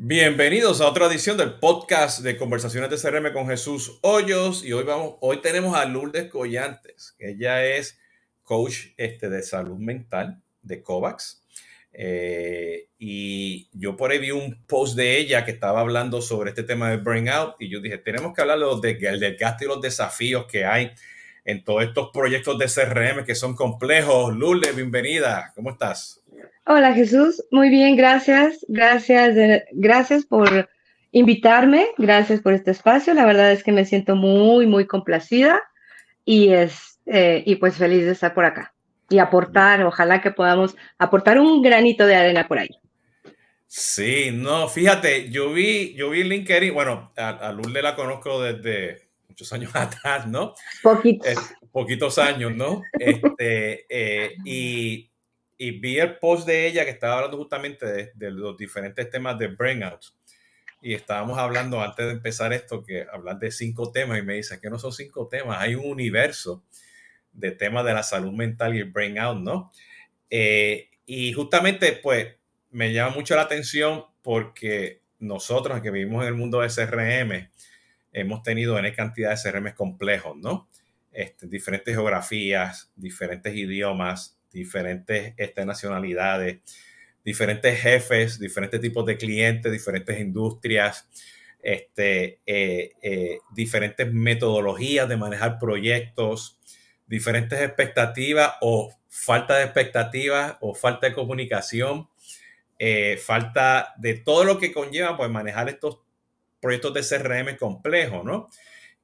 Bienvenidos a otra edición del podcast de Conversaciones de CRM con Jesús Hoyos. Y hoy vamos, hoy tenemos a Lourdes Collantes, ella es coach este, de salud mental de COVAX. Eh, y yo por ahí vi un post de ella que estaba hablando sobre este tema de burnout y yo dije, tenemos que hablar de, del gasto y los desafíos que hay en todos estos proyectos de CRM que son complejos. Lourdes, bienvenida, ¿cómo estás? Hola Jesús, muy bien, gracias, gracias, gracias por invitarme, gracias por este espacio. La verdad es que me siento muy, muy complacida y, es, eh, y pues feliz de estar por acá y aportar, ojalá que podamos aportar un granito de arena por ahí. Sí, no, fíjate, yo vi, yo vi LinkedIn, bueno, a, a Lourdes la conozco desde muchos años atrás, ¿no? Poquitos. Eh, poquitos años, ¿no? Este, eh, y y vi el post de ella que estaba hablando justamente de, los diferentes temas de burnout. Y estábamos hablando antes de empezar esto, que hablar de cinco temas, y me dice que no son cinco temas, hay un universo de temas de la salud mental y el burnout, ¿no? Eh, y justamente, pues, me llama mucho la atención porque nosotros que vivimos en el mundo de CRM, hemos tenido N cantidad de CRM complejos, ¿no? Este, diferentes geografías, diferentes idiomas, diferentes este, nacionalidades, diferentes jefes, diferentes tipos de clientes, diferentes industrias, este, eh, eh, diferentes metodologías de manejar proyectos, diferentes expectativas o falta de expectativas o falta de comunicación, eh, falta de todo lo que conlleva pues manejar estos proyectos de CRM complejos, ¿no?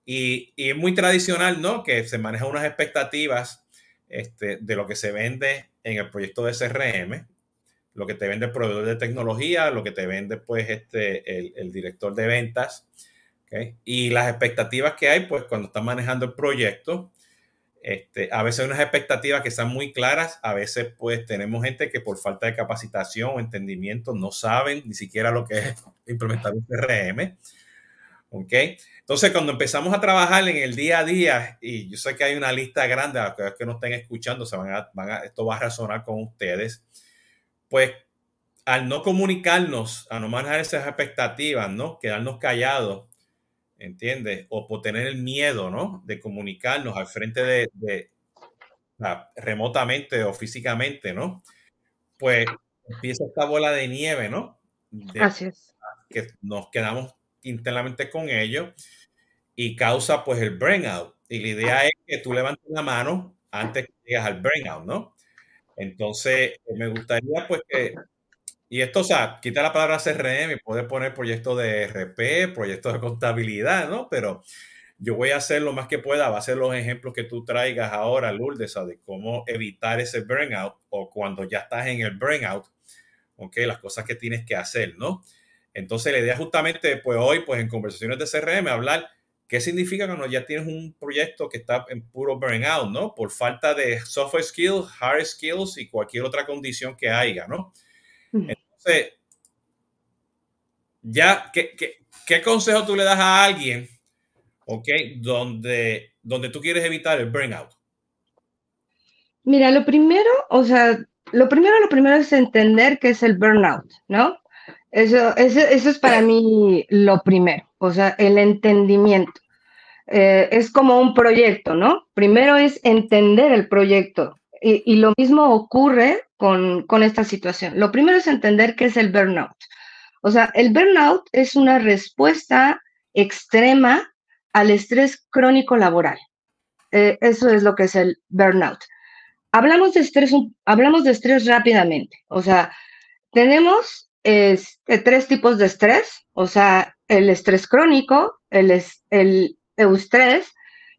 Y, y, es muy tradicional, ¿no? Que se manejan unas expectativas este, de lo que se vende en el proyecto de CRM, lo que te vende el proveedor de tecnología, lo que te vende pues este, el, director de ventas, y las expectativas que hay pues cuando estás manejando el proyecto. Este, a veces hay unas expectativas que están muy claras, a veces pues tenemos gente que por falta de capacitación o entendimiento no saben ni siquiera lo que es implementar un CRM. ¿ok? Entonces, cuando empezamos a trabajar en el día a día, y yo sé que hay una lista grande, a los que no estén escuchando, se van a, van a, esto va a resonar con ustedes, pues al no comunicarnos, a no manejar esas expectativas, ¿no? Quedarnos callados, ¿entiendes? O por tener el miedo, ¿no? De comunicarnos al frente de, de remotamente o físicamente, ¿no? Pues empieza esta bola de nieve, ¿no? Así es. Que nos quedamos internamente con ellos y causa pues el burnout. Y la idea es que tú levantes la mano antes que llegas al burnout, ¿no? Entonces, me gustaría pues que, y esto, o sea, quita la palabra CRM y puede poner proyectos de RP, proyectos de contabilidad, ¿no? Pero yo voy a hacer lo más que pueda, va a ser los ejemplos que tú traigas ahora, Lourdes, de cómo evitar ese burnout o cuando ya estás en el burnout, ¿ok? Las cosas que tienes que hacer, ¿no? Entonces, la idea justamente, pues hoy, pues en conversaciones de CRM, hablar qué significa cuando ya tienes un proyecto que está en puro burnout, ¿no? Por falta de software skills, hard skills y cualquier otra condición que haya, ¿no? Ya, ¿qué, qué, consejo tú le das a alguien, ok, donde, donde tú quieres evitar el burnout? Mira, lo primero, o sea, lo primero, lo primero es entender qué es el burnout, ¿no? Eso, eso, es para mí lo primero, o sea, el entendimiento. Eh, es como un proyecto, ¿no? Primero es entender el proyecto y, lo mismo ocurre con, esta situación. Lo primero es entender qué es el burnout. O sea, el burnout es una respuesta extrema al estrés crónico laboral. Eh, eso es lo que es el burnout. Hablamos de estrés, hablamos de estrés rápidamente. O sea, tenemos es, tres tipos de estrés, o sea, el estrés crónico, el, el eustrés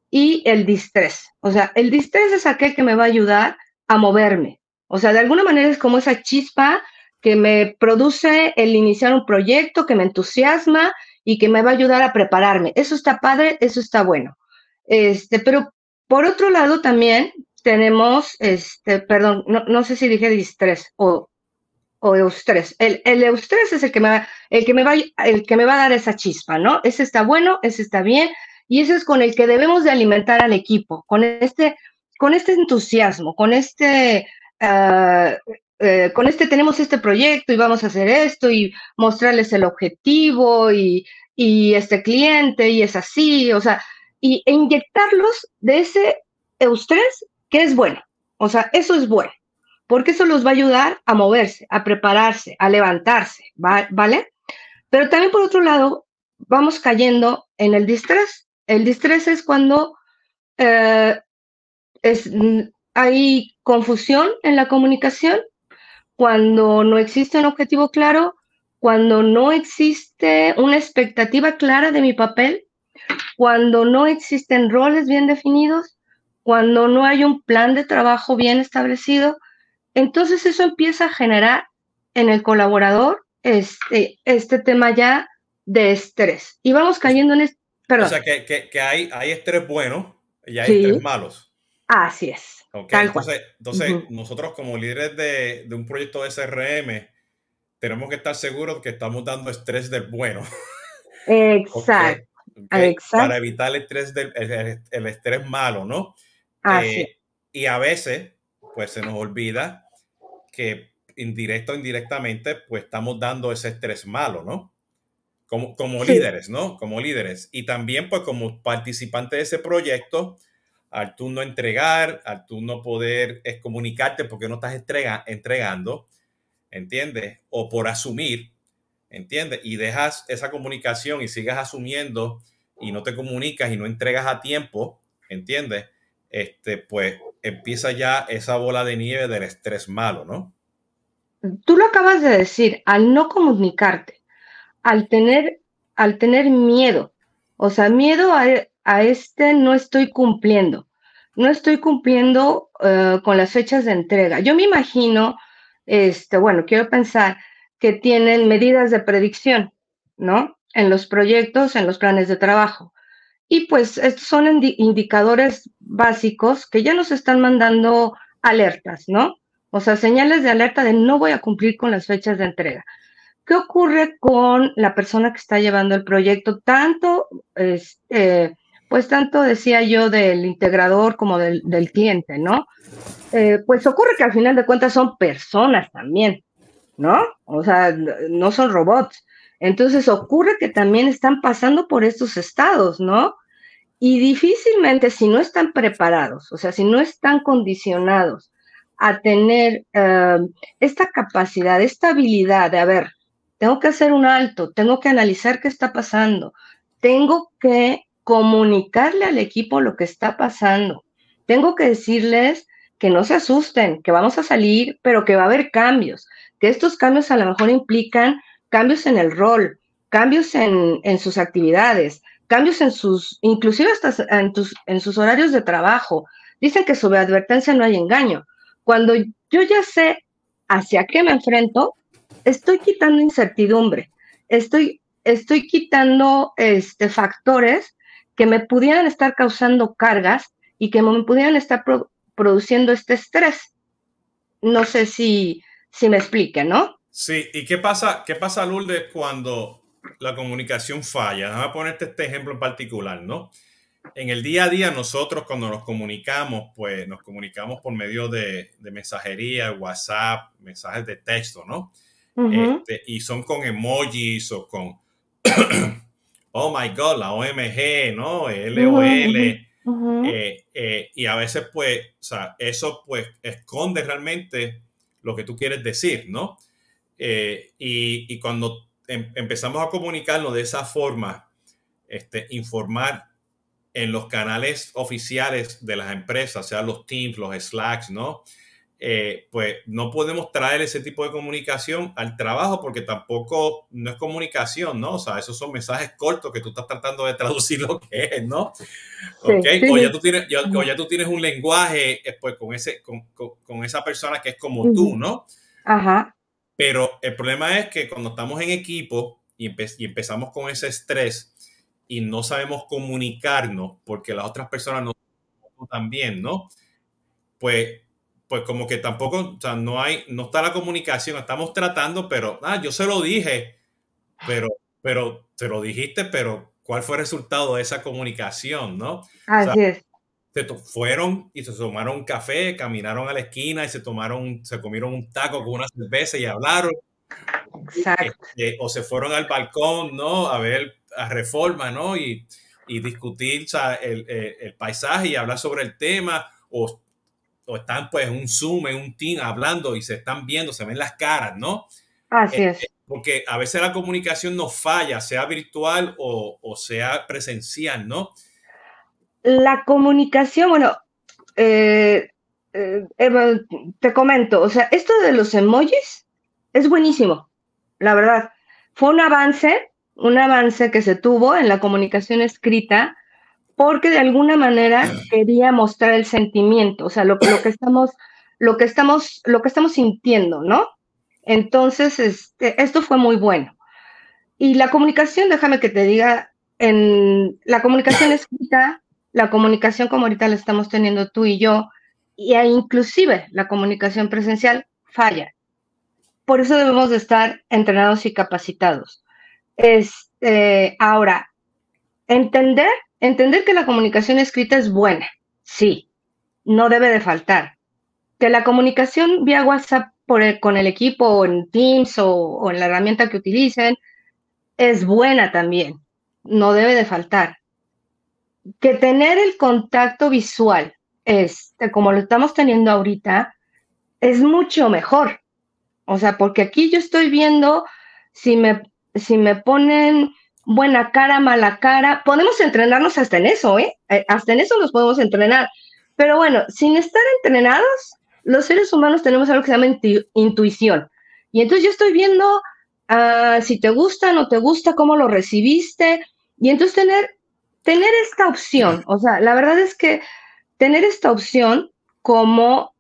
y el distrés. O sea, el distrés es aquel que me va a ayudar a moverme. O sea, de alguna manera es como esa chispa que me produce el iniciar un proyecto, que me entusiasma y que me va a ayudar a prepararme. Eso está padre, eso está bueno. Este, pero por otro lado también tenemos, este, perdón, no, no sé si dije distrés o o eustrés. El, el eustrés es el que, me va, el, que me va, el que me va a dar esa chispa, ¿no? Ese está bueno, ese está bien, y ese es con el que debemos de alimentar al equipo, con este, con este entusiasmo, con este, ah, eh, con este tenemos este proyecto y vamos a hacer esto y mostrarles el objetivo y, este cliente y es así, o sea, y, e inyectarlos de ese eustrés que es bueno. O sea, eso es bueno, porque eso los va a ayudar a moverse, a prepararse, a levantarse, ¿vale? Pero también por otro lado, vamos cayendo en el distrés. El distrés es cuando eh, es, hay confusión en la comunicación cuando no existe un objetivo claro, cuando no existe una expectativa clara de mi papel, cuando no existen roles bien definidos, cuando no hay un plan de trabajo bien establecido, entonces eso empieza a generar en el colaborador este, este tema ya de estrés. Y vamos cayendo en esto. O sea, que, hay, hay estrés bueno y hay estrés malos. Así es. Entonces, entonces nosotros como líderes de, un proyecto de SRM tenemos que estar seguros que estamos dando estrés del bueno. Exacto. Para evitar el estrés, del, el, estrés malo, ¿no? Eh, y a veces, pues se nos olvida que indirecto o indirectamente, pues estamos dando ese estrés malo, ¿no? Como, como líderes, ¿no? Como líderes. Y también, pues como participante de ese proyecto, al tú no entregar, al tú no poder comunicarte porque no estás entrega, entregando, ¿entiendes? O por asumir, ¿entiendes? Y dejas esa comunicación y sigas asumiendo y no te comunicas y no entregas a tiempo, ¿entiendes? Este, pues empieza ya esa bola de nieve del estrés malo, ¿no? Tú lo acabas de decir, al no comunicarte, al tener, al tener miedo, o sea, miedo a, a este no estoy cumpliendo, no estoy cumpliendo eh, con las fechas de entrega. Yo me imagino, este, bueno, quiero pensar que tienen medidas de predicción, ¿no? En los proyectos, en los planes de trabajo. Y pues estos son indicadores básicos que ya nos están mandando alertas, ¿no? O sea, señales de alerta de no voy a cumplir con las fechas de entrega. ¿Qué ocurre con la persona que está llevando el proyecto? Tanto este, pues tanto decía yo del integrador como del, cliente, ¿no? Eh, pues ocurre que al final de cuentas son personas también, ¿no? O sea, no son robots. Entonces ocurre que también están pasando por estos estados, ¿no? Y difícilmente si no están preparados, o sea, si no están condicionados a tener eh, esta capacidad, esta habilidad de, a ver, tengo que hacer un alto, tengo que analizar qué está pasando, tengo que comunicarle al equipo lo que está pasando. Tengo que decirles que no se asusten, que vamos a salir, pero que va a haber cambios, que estos cambios a lo mejor implican cambios en el rol, cambios en, sus actividades, cambios en sus, inclusive hasta en, en sus horarios de trabajo. Dicen que sobre advertencia no hay engaño. Cuando yo ya sé hacia qué me enfrento, estoy quitando incertidumbre, estoy, estoy quitando este, factores que me pudieran estar causando cargas y que me pudieran estar produciendo este estrés. No sé si, si me explique, ¿no? Sí, ¿y qué pasa, qué pasa, Lourdes, cuando la comunicación falla? Vamos a ponerte este ejemplo en particular, ¿no? En el día a día nosotros cuando nos comunicamos, pues nos comunicamos por medio de, mensajería, WhatsApp, mensajes de texto, ¿no? Este, y son con emojis o con oh my God, la OMG, ¿no? LOL. Eh, eh, y a veces, pues, o sea, eso pues esconde realmente lo que tú quieres decir, ¿no? Eh, y, cuando em, empezamos a comunicarlo de esa forma, este, informar en los canales oficiales de las empresas, sea los Teams, los Slacks, ¿no? Eh, pues no podemos traer ese tipo de comunicación al trabajo porque tampoco no es comunicación, ¿no? O sea, esos son mensajes cortos que tú estás tratando de traducir lo que es, ¿no? O, ya tú tienes, ya, tú tienes un lenguaje eh, pues, con, ese, con, esa persona que es como tú, ¿no? Ajá. Pero el problema es que cuando estamos en equipo y, y empezamos con ese estrés y no sabemos comunicarnos porque las otras personas no también, ¿no? Pues pues como que tampoco, o sea, no hay, no está la comunicación, estamos tratando, pero, ah, yo se lo dije, pero, pero, se lo dijiste, pero, ¿cuál fue el resultado de esa comunicación, no? Así es. se fueron y se tomaron un café, caminaron a la esquina y se tomaron, se comieron un taco con una cerveza y hablaron. Exacto. Este, o se fueron al balcón, ¿no? A ver a reforma, ¿no? Y, y discutir el, el, paisaje y hablar sobre el tema, o, o, están pues en un Zoom, en un team hablando y se están viendo, se ven las caras, ¿no? Así es. Este, porque a veces la comunicación nos falla, sea virtual o, o sea presencial, ¿no? La comunicación, bueno, eh, eh, te comento, o sea, esto de los emojis es buenísimo, la verdad. Fue un avance, un avance que se tuvo en la comunicación escrita porque de alguna manera quería mostrar el sentimiento, o sea, lo, que estamos, lo que estamos, lo que estamos sintiendo, ¿no? Entonces, este, esto fue muy bueno. Y la comunicación, déjame que te diga, en la comunicación escrita, la comunicación como ahorita la estamos teniendo tú y yo, y inclusive la comunicación presencial falla. Por eso debemos de estar entrenados y capacitados. Este, ahora, entender, entender que la comunicación escrita es buena, sí, no debe de faltar. Que la comunicación vía WhatsApp con el equipo o en Teams o, en la herramienta que utilicen, es buena también, no debe de faltar. Que tener el contacto visual, este, como lo estamos teniendo ahorita, es mucho mejor. O sea, porque aquí yo estoy viendo si me, si me ponen buena cara, mala cara, podemos entrenarnos hasta en eso, ¿eh? eh hasta en eso nos podemos entrenar. Pero bueno, sin estar entrenados, los seres humanos tenemos algo que se llama intuición. Y entonces yo estoy viendo uh, si te gusta, no te gusta, cómo lo recibiste. Y entonces tener, tener esta opción, o sea, la verdad es que tener esta opción como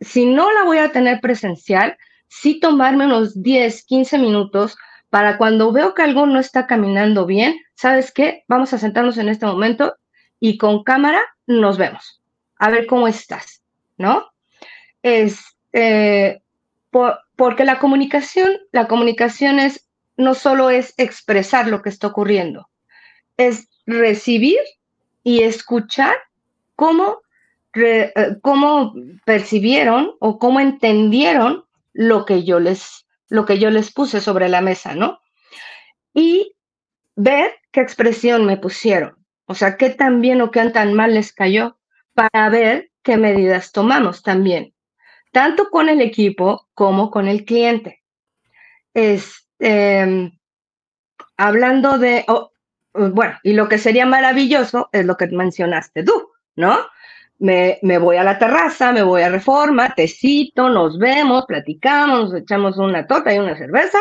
si no la voy a tener presencial, sí tomarme unos 10, 15 minutos para cuando veo que algo no está caminando bien, ¿sabes qué? Vamos a sentarnos en este momento y con cámara nos vemos. A ver cómo estás, ¿no? es eh, porque la comunicación, la comunicación es no solo es expresar lo que está ocurriendo, es recibir y escuchar cómo, eh, cómo percibieron o cómo entendieron lo que yo les lo que yo les puse sobre la mesa, ¿no? Y ver qué expresión me pusieron, o sea, qué tan bien o qué tan mal les cayó, para ver qué medidas tomamos también tanto con el equipo como con el cliente. Este, hablando de, oh, bueno, y lo que sería maravilloso es lo que mencionaste tú, ¿no? Me, me, voy a la terraza, me voy a Reforma, tecito, nos vemos, platicamos, nos echamos una torta y una cerveza.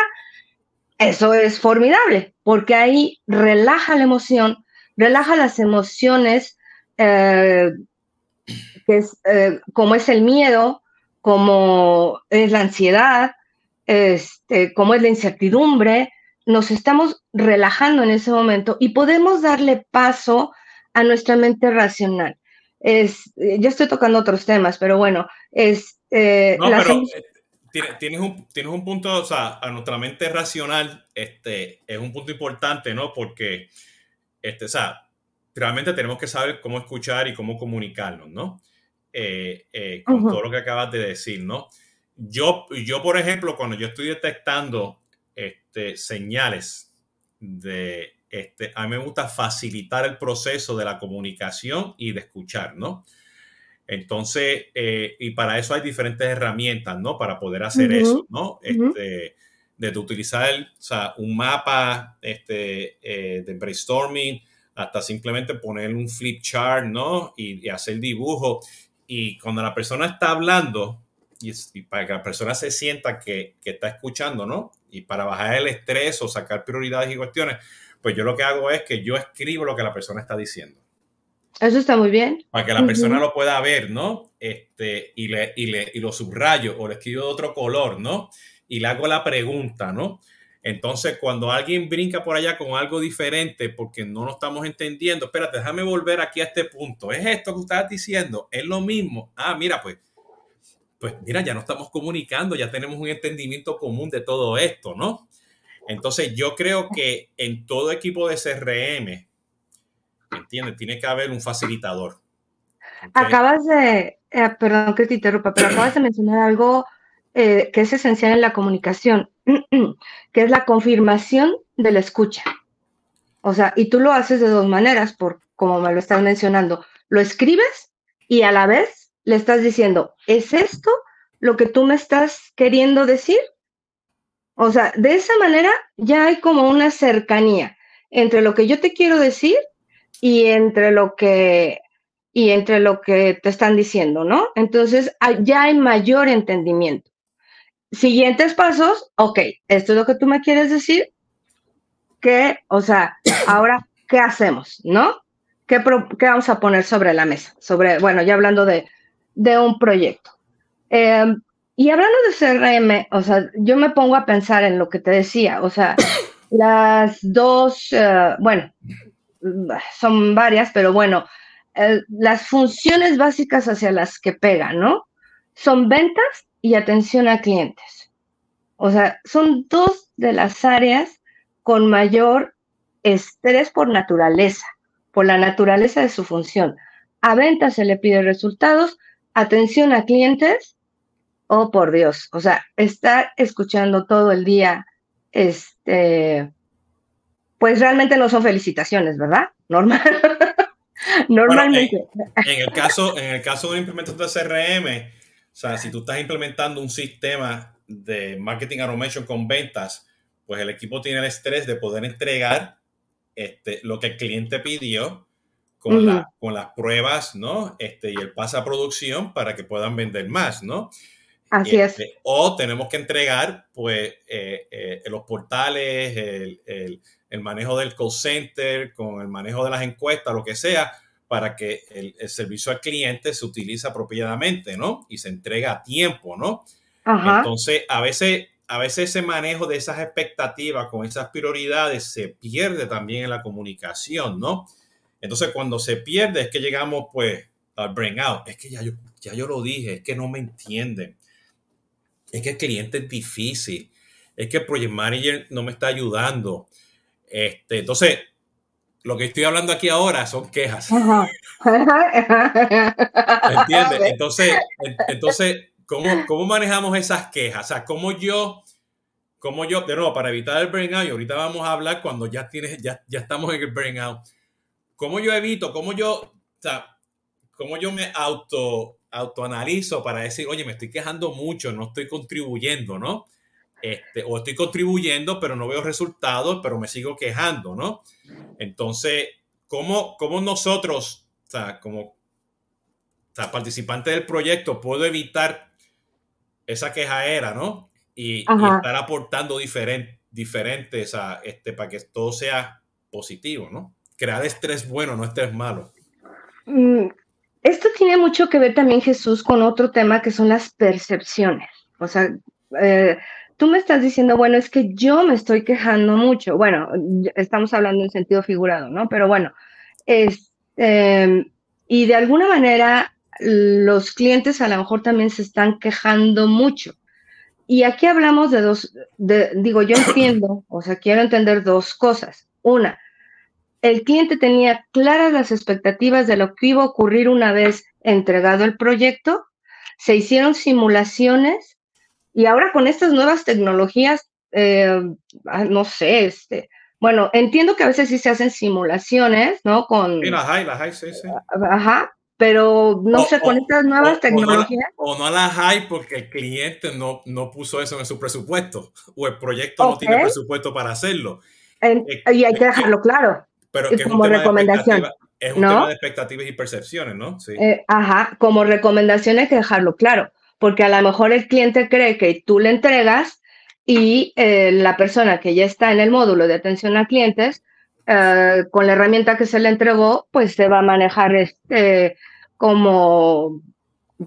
Eso es formidable, porque ahí relaja la emoción, relaja las emociones, eh, que es, eh, como es el miedo, como es la ansiedad, este, como es la incertidumbre, nos estamos relajando en ese momento y podemos darle paso a nuestra mente racional. Es, yo estoy tocando otros temas, pero bueno, es... Eh, no, pero eh, tienes, un, tienes un punto, o sea, a nuestra mente racional este, es un punto importante, ¿no? Porque, este, o sea, realmente tenemos que saber cómo escuchar y cómo comunicarnos, ¿no? Eh, eh, con todo lo que acabas de decir, ¿no? Yo, yo, por ejemplo, cuando yo estoy detectando este, señales de, este, a mí me gusta facilitar el proceso de la comunicación y de escuchar, ¿no? Entonces, eh, y para eso hay diferentes herramientas, ¿no? Para poder hacer eso, ¿no? Este, desde utilizar o sea, un mapa este, de brainstorming hasta simplemente poner un flip chart, ¿no? Y, y hacer dibujo y cuando la persona está hablando, y, para que la persona se sienta que, que, está escuchando, ¿no? Y para bajar el estrés o sacar prioridades y cuestiones, pues yo lo que hago es que yo escribo lo que la persona está diciendo. Eso está muy bien. Para que la persona lo pueda ver, ¿no? Este, y, le, y, le, y lo subrayo o le escribo de otro color, ¿no? Y le hago la pregunta, ¿no? Entonces, cuando alguien brinca por allá con algo diferente porque no lo estamos entendiendo, espérate, déjame volver aquí a este punto. ¿Es esto que estás diciendo? ¿Es lo mismo? Ah, mira, pues, pues mira, ya no estamos comunicando, ya tenemos un entendimiento común de todo esto, ¿no? Entonces, yo creo que en todo equipo de CRM, ¿entiendes? Tiene que haber un facilitador. Acabas de, eh, perdón que te interrumpa, pero acabas de mencionar algo eh, que es esencial en la comunicación, que es la confirmación de la escucha. O sea, y tú lo haces de dos maneras, por como me lo estás mencionando. Lo escribes y a la vez le estás diciendo, ¿es esto lo que tú me estás queriendo decir? O sea, de esa manera ya hay como una cercanía entre lo que yo te quiero decir y entre lo que y entre lo que te están diciendo, ¿no? Entonces ya hay mayor entendimiento. Siguientes pasos, ok, esto es lo que tú me quieres decir, que, o sea, ahora, ¿qué hacemos, no? ¿Qué, qué vamos a poner sobre la mesa? Sobre, bueno, ya hablando de, de un proyecto. Em, y hablando de CRM, o sea, yo me pongo a pensar en lo que te decía, o sea, las dos, eh, bueno, son varias, pero bueno, las funciones básicas hacia las que pegan, ¿no? Son ventas y atención a clientes. O sea, son dos de las áreas con mayor estrés por naturaleza, por la naturaleza de su función. A ventas se le pide resultados, atención a clientes, oh por Dios, o sea, estar escuchando todo el día, este, pues realmente no son felicitaciones, ¿verdad? Normal. Normalmente. en, el caso, en el caso de una implementación de CRM, o sea, si tú estás implementando un sistema de marketing automation con ventas, pues el equipo tiene el estrés de poder entregar este, lo que el cliente pidió con, con las pruebas, ¿no? Este, y el pase a producción para que puedan vender más, ¿no? Así es. Este, o tenemos que entregar, pues, eh, eh, los portales, el, el, el manejo del call center, con el manejo de las encuestas, lo que sea, para que el, servicio al cliente se utilice apropiadamente, ¿no? Y se entrega a tiempo, ¿no? Entonces, a veces, a veces ese manejo de esas expectativas con esas prioridades se pierde también en la comunicación, ¿no? Entonces, cuando se pierde es que llegamos, pues, al bring out. Es que ya yo, ya yo lo dije, es que no me entienden. Es que el cliente es difícil. Es que el project manager no me está ayudando este, entonces, lo que estoy hablando aquí ahora son quejas. ¿Entiendes? Entonces, entonces ¿cómo, ¿cómo, manejamos esas quejas? O sea, ¿cómo yo, cómo yo, de nuevo, para evitar el burnout, y ahorita vamos a hablar cuando ya tienes, ya, ya estamos en el burnout, ¿cómo yo evito, cómo yo, o sea, cómo yo me auto, autoanalizo para decir, oye, me estoy quejando mucho, no estoy contribuyendo, ¿no? Este, o estoy contribuyendo, pero no veo resultados, pero me sigo quejando, ¿no? Entonces, ¿cómo, cómo nosotros, o sea, como participante del proyecto, puedo evitar esa quejaera, ¿no? Y, estar aportando diferentes diferentes a, este, para que todo sea positivo, ¿no? Crear estrés bueno, no estrés malo. Esto tiene mucho que ver también, Jesús, con otro tema que son las percepciones. O sea, eh, tú me estás diciendo, bueno, es que yo me estoy quejando mucho. Bueno, estamos hablando en sentido figurado, ¿no? Pero bueno, es, em, y de alguna manera los clientes a lo mejor también se están quejando mucho. Y aquí hablamos de dos, digo, yo entiendo, o sea, quiero entender dos cosas. Una, el cliente tenía claras las expectativas de lo que iba a ocurrir una vez entregado el proyecto, se hicieron simulaciones y ahora con estas nuevas tecnologías, eh, ah, no sé, este, bueno, entiendo que a veces sí se hacen simulaciones, ¿no? Con, sí, las hay, las hay, sí, sí. Ajá, pero no sé, con estas nuevas tecnologías. O no, las hay porque el cliente no, no puso eso en su presupuesto, o el proyecto no tiene presupuesto para hacerlo. y hay que dejarlo claro. Pero que como recomendación. Es un tema de expectativas y percepciones, ¿no? Sí. Eh, ajá, como recomendación hay que dejarlo claro porque a lo mejor el cliente cree que tú le entregas y eh, la persona que ya está en el módulo de atención a clientes, eh, con la herramienta que se le entregó, pues se va a manejar este, como,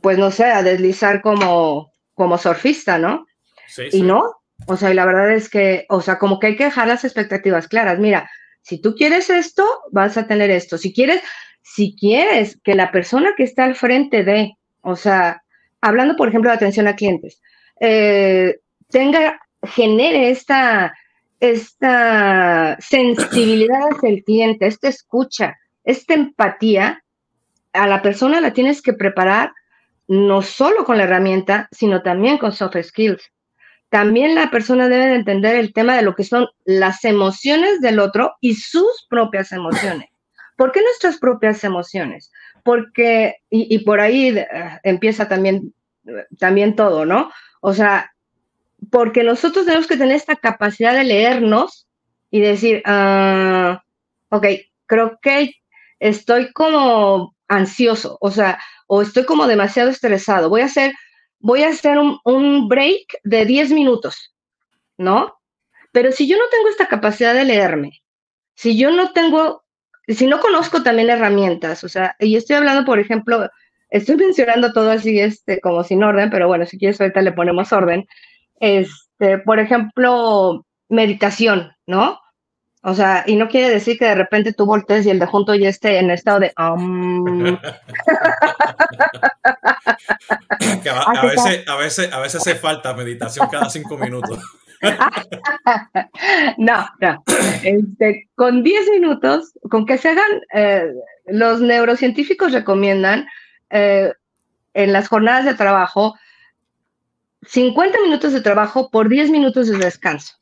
pues no sé, a deslizar como, como surfista, ¿no? Sí, y no, o sea, y la verdad es que, o sea, como que hay que dejar las expectativas claras. Mira, si tú quieres esto, vas a tener esto. Si quieres, si quieres que la persona que está al frente de, o sea, hablando, por ejemplo, de atención a clientes, eh, tenga, genere esta, esta sensibilidad hacia el cliente, esta escucha, esta empatía, a la persona la tienes que preparar no solo con la herramienta, sino también con soft skills. También la persona debe entender el tema de lo que son las emociones del otro y sus propias emociones. ¿Por qué nuestras propias emociones? Porque, y, por ahí eh, empieza también, también todo, ¿no? O sea, porque nosotros tenemos que tener esta capacidad de leernos y decir, uh, ok, creo que estoy como ansioso, o sea, o estoy como demasiado estresado. Voy a hacer, voy a hacer un, break de 10 minutos, ¿no? Pero si yo no tengo esta capacidad de leerme, si yo no tengo, si no conozco también herramientas, o sea, y estoy hablando, por ejemplo, estoy mencionando todo así, este, como sin orden, pero bueno, si quieres ahorita le ponemos orden. Este, por ejemplo, meditación, ¿no? O sea, y no quiere decir que de repente tú voltees y el de junto ya esté en estado de... Um... a, veces, a, veces, a veces hace falta meditación cada cinco minutos. no, no. Este, con 10 minutos, con que se hagan, eh, los neurocientíficos recomiendan eh, en las jornadas de trabajo 50 minutos de trabajo por 10 minutos de descanso.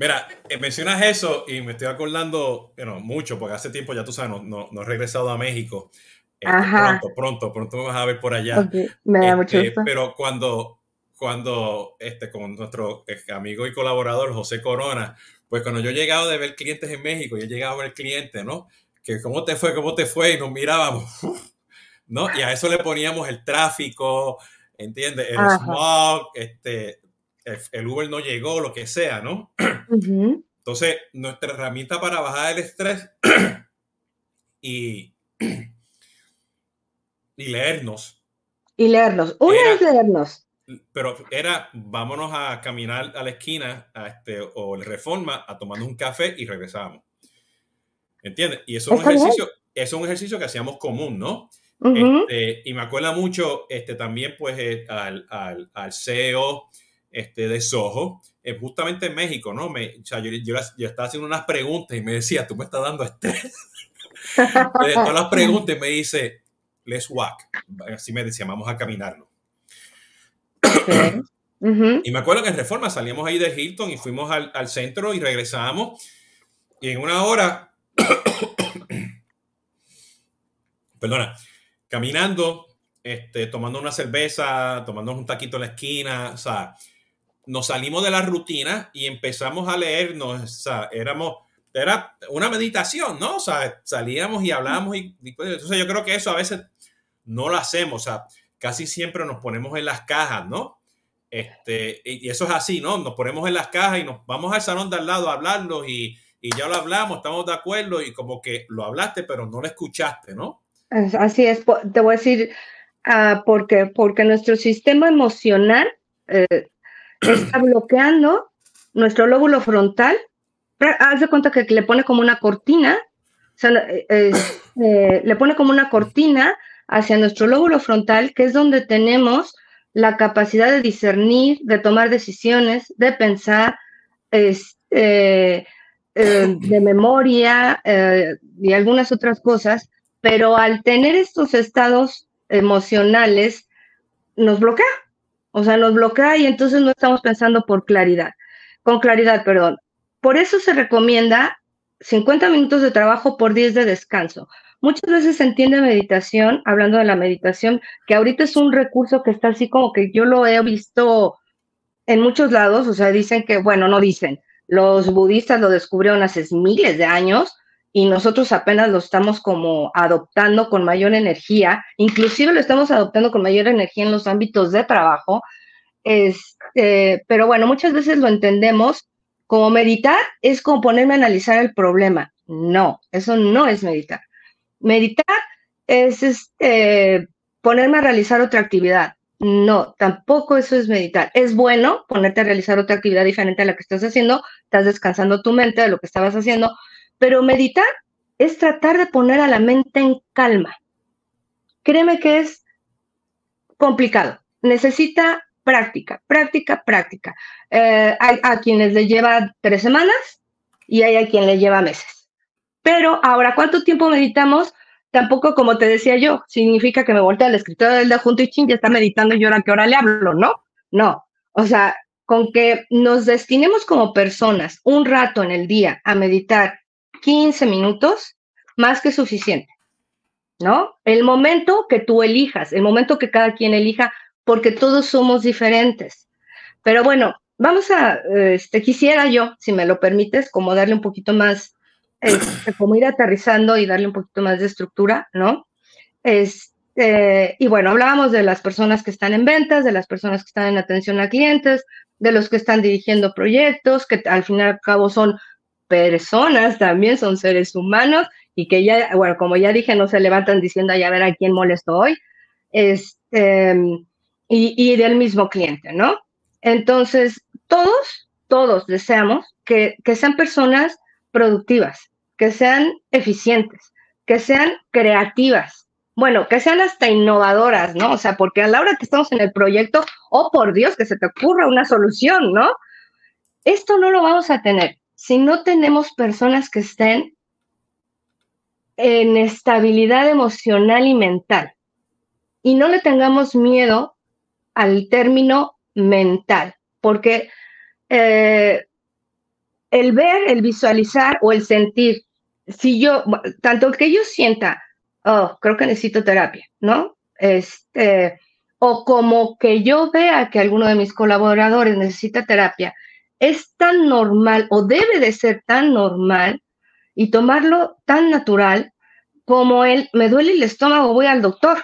Mira, eh, mencionas eso y me estoy acordando, bueno, mucho, porque hace tiempo ya tú sabes, no, no, he regresado a México. Este, pronto, pronto, pronto me vas a ver por allá. Me da mucho este, Pero cuando, cuando este, con nuestro eh, amigo y colaborador José Corona, pues cuando yo he llegado de ver clientes en México, yo he llegado a ver clientes, ¿no? Que cómo te fue, cómo te fue, y nos mirábamos, ¿no? Y a eso le poníamos el tráfico, ¿entiendes? El smog, este, el, Uber no llegó, lo que sea, ¿no? Entonces, nuestra herramienta para bajar el estrés y, y leernos. Y leernos. Una es leernos. Pero era, vámonos a caminar a la esquina a este, o la reforma a tomarnos un café y regresamos. ¿Entiendes? Y eso es, un ejercicio, es un ejercicio que hacíamos común, ¿no? Este, y me acuerda mucho este, también pues eh, al, al, al CEO este, de Soho, eh, justamente en México, ¿no? Me, o sea, yo, yo, estaba haciendo unas preguntas y me decía, tú me estás dando estrés. de todas las preguntas me dice, let's walk. Así me decía, vamos a caminarlo. Y me acuerdo que en Reforma salíamos ahí de Hilton y fuimos al, al centro y regresamos. Y en una hora, perdona, caminando, este, tomando una cerveza, tomando un taquito en la esquina, o sea, nos salimos de la rutina y empezamos a leernos, o sea, éramos, era una meditación, ¿no? O sea, salíamos y hablábamos y, pues, entonces yo creo que eso a veces no lo hacemos, o sea, casi siempre nos ponemos en las cajas, ¿no? Este, y, eso es así, ¿no? Nos ponemos en las cajas y nos vamos al salón de al lado a hablarlo y, y ya lo hablamos, estamos de acuerdo y como que lo hablaste, pero no lo escuchaste, ¿no? Así es, te voy a decir, uh, porque, porque nuestro sistema emocional eh, está bloqueando nuestro lóbulo frontal. Haz de cuenta que le pone como una cortina, sea, eh, eh, le pone como una cortina hacia nuestro lóbulo frontal, que es donde tenemos la capacidad de discernir, de tomar decisiones, de pensar, eh, de memoria y algunas otras cosas, pero al tener estos estados emocionales, nos bloquea. O sea, nos bloquea y entonces no estamos pensando por claridad, con claridad, perdón. Por eso se recomienda 50 minutos de trabajo por 10 de descanso. Muchas veces se entiende meditación, hablando de la meditación, que ahorita es un recurso que está así como que yo lo he visto en muchos lados, o sea, dicen que, bueno, no dicen, los budistas lo descubrieron hace miles de años, y nosotros apenas lo estamos como adoptando con mayor energía, inclusive lo estamos adoptando con mayor energía en los ámbitos de trabajo, este, pero bueno, muchas veces lo entendemos como meditar es como ponerme a analizar el problema. No, eso no es meditar. Meditar es este, ponerme a realizar otra actividad. No, tampoco eso es meditar. Es bueno ponerte a realizar otra actividad diferente a la que estás haciendo, estás descansando tu mente de lo que estabas haciendo, pero meditar es tratar de poner a la mente en calma. Créeme que es complicado. Necesita práctica, práctica, práctica. Eh, hay a quienes le lleva tres semanas y hay a quien le lleva meses. Pero ahora, ¿cuánto tiempo meditamos? tampoco, como te decía yo, significa que me voltee al escritorio del de junto y ching, ya está meditando y ahora que hora le hablo, ¿no? No. O sea, con que nos destinemos como personas un rato en el día a meditar 15 minutos, más que suficiente, ¿no? El momento que tú elijas, el momento que cada quien elija, porque todos somos diferentes. Pero bueno, vamos a, este, quisiera yo, si me lo permites, como darle un poquito más, este, como ir aterrizando y darle un poquito más de estructura, ¿no? Este, y bueno, hablábamos de las personas que están en ventas, de las personas que están en atención a clientes, de los que están dirigiendo proyectos, que al fin y al cabo son personas también, son seres humanos y que ya, bueno, como ya dije, no se levantan diciendo, ya ver a quién molesto hoy, este, y, y del mismo cliente, ¿no? Entonces, todos, todos deseamos que, que sean personas productivas, que sean eficientes, que sean creativas, bueno, que sean hasta innovadoras, ¿no? O sea, porque a la hora que estamos en el proyecto, oh por Dios, que se te ocurra una solución, ¿no? Esto no lo vamos a tener si no tenemos personas que estén en estabilidad emocional y mental. Y no le tengamos miedo al término mental, porque eh, el ver, el visualizar o el sentir, si yo, tanto que yo sienta, oh, creo que necesito terapia, ¿no? Este, o como que yo vea que alguno de mis colaboradores necesita terapia, es tan normal o debe de ser tan normal y tomarlo tan natural como el me duele el estómago, voy al doctor.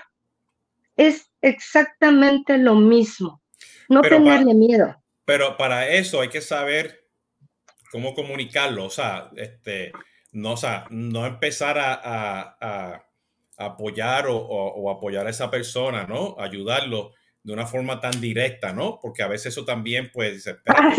Es exactamente lo mismo. No tenerle miedo. Pero para eso hay que saber cómo comunicarlo, o sea, este, no, o sea, no empezar a apoyar o, apoyar a esa persona, ¿no? Ayudarlo de una forma tan directa, ¿no? Porque a veces eso también, pues, ah,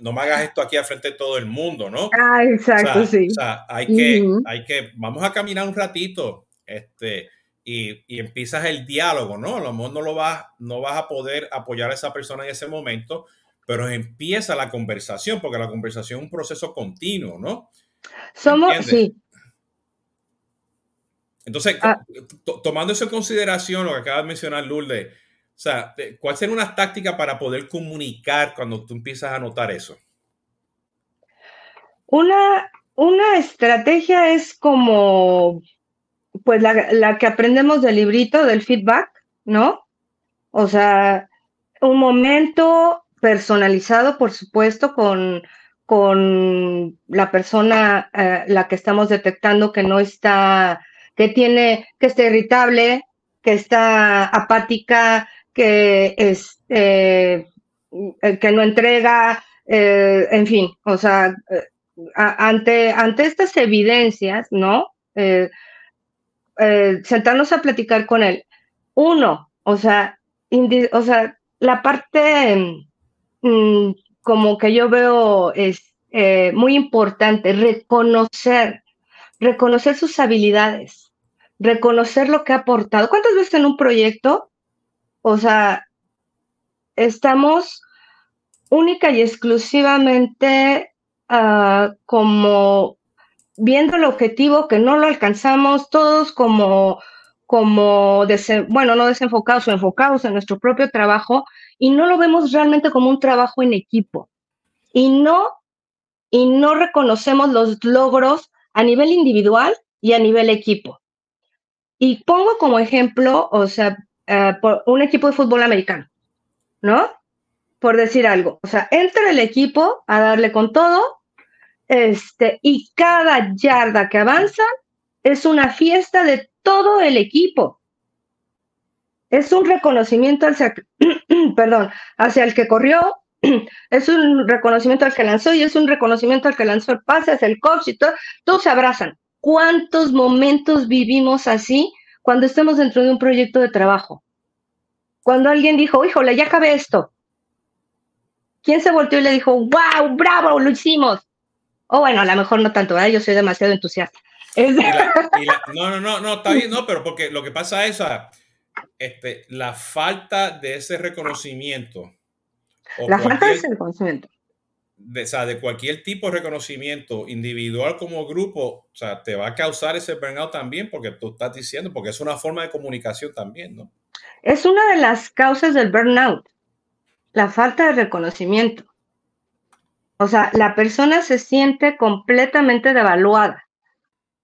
no, me hagas esto aquí al frente de todo el mundo, ¿no? Ah, exacto, sí. O sea, hay que, hay que, vamos a caminar un ratito, este, y, y, empiezas el diálogo, ¿no? A lo mejor no lo vas, no vas a poder apoyar a esa persona en ese momento, pero empieza la conversación, porque la conversación es un proceso continuo, ¿no? Somos, sí, entonces, ah. tomando eso en consideración, lo que acaba de mencionar Lourdes, o sea, ¿cuál sería una táctica para poder comunicar cuando tú empiezas a notar eso? Una, una estrategia es como, pues, la, la que aprendemos del librito, del feedback, ¿no? O sea, un momento personalizado, por supuesto, con, con la persona, eh, la que estamos detectando que no está que tiene, que está irritable, que está apática, que es, eh, que no entrega, eh, en fin, o sea, eh, ante, ante estas evidencias, ¿no? sentarnos a platicar con él. Uno, o sea, o sea, la parte mm, como que yo veo es muy importante, reconocer, reconocer sus habilidades, reconocer lo que ha aportado. ¿Cuántas veces en un proyecto, o sea, estamos única y exclusivamente ah, como viendo el objetivo que no lo alcanzamos, todos como, como bueno, no desenfocados o enfocados en nuestro propio trabajo y no lo vemos realmente como un trabajo en equipo. Y no, y no reconocemos los logros a nivel individual y a nivel equipo. Y pongo como ejemplo, o sea, eh, por un equipo de fútbol americano, ¿no? Por decir algo. O sea, entra el equipo a darle con todo, este, y cada yarda que avanza es una fiesta de todo el equipo. Es un reconocimiento hacia, perdón, hacia el que corrió, es un reconocimiento al que lanzó y es un reconocimiento al que lanzó el pase, hacia el coach y todo, todos se abrazan. ¿Cuántos momentos vivimos así cuando estemos dentro de un proyecto de trabajo? Cuando alguien dijo, híjole, ya acabé esto. ¿Quién se volteó y le dijo, wow, bravo, lo hicimos? O bueno, a lo mejor no tanto, ¿verdad? Yo soy demasiado entusiasta. no, no, no, no, está bien, no, pero porque lo que pasa es este, la falta de ese reconocimiento. la falta de ese reconocimiento de, o sea, de cualquier tipo de reconocimiento, individual como grupo, o sea, te va a causar ese burnout también, porque tú estás diciendo, porque es una forma de comunicación también, ¿no? Es una de las causas del burnout, la falta de reconocimiento. O sea, la persona se siente completamente devaluada.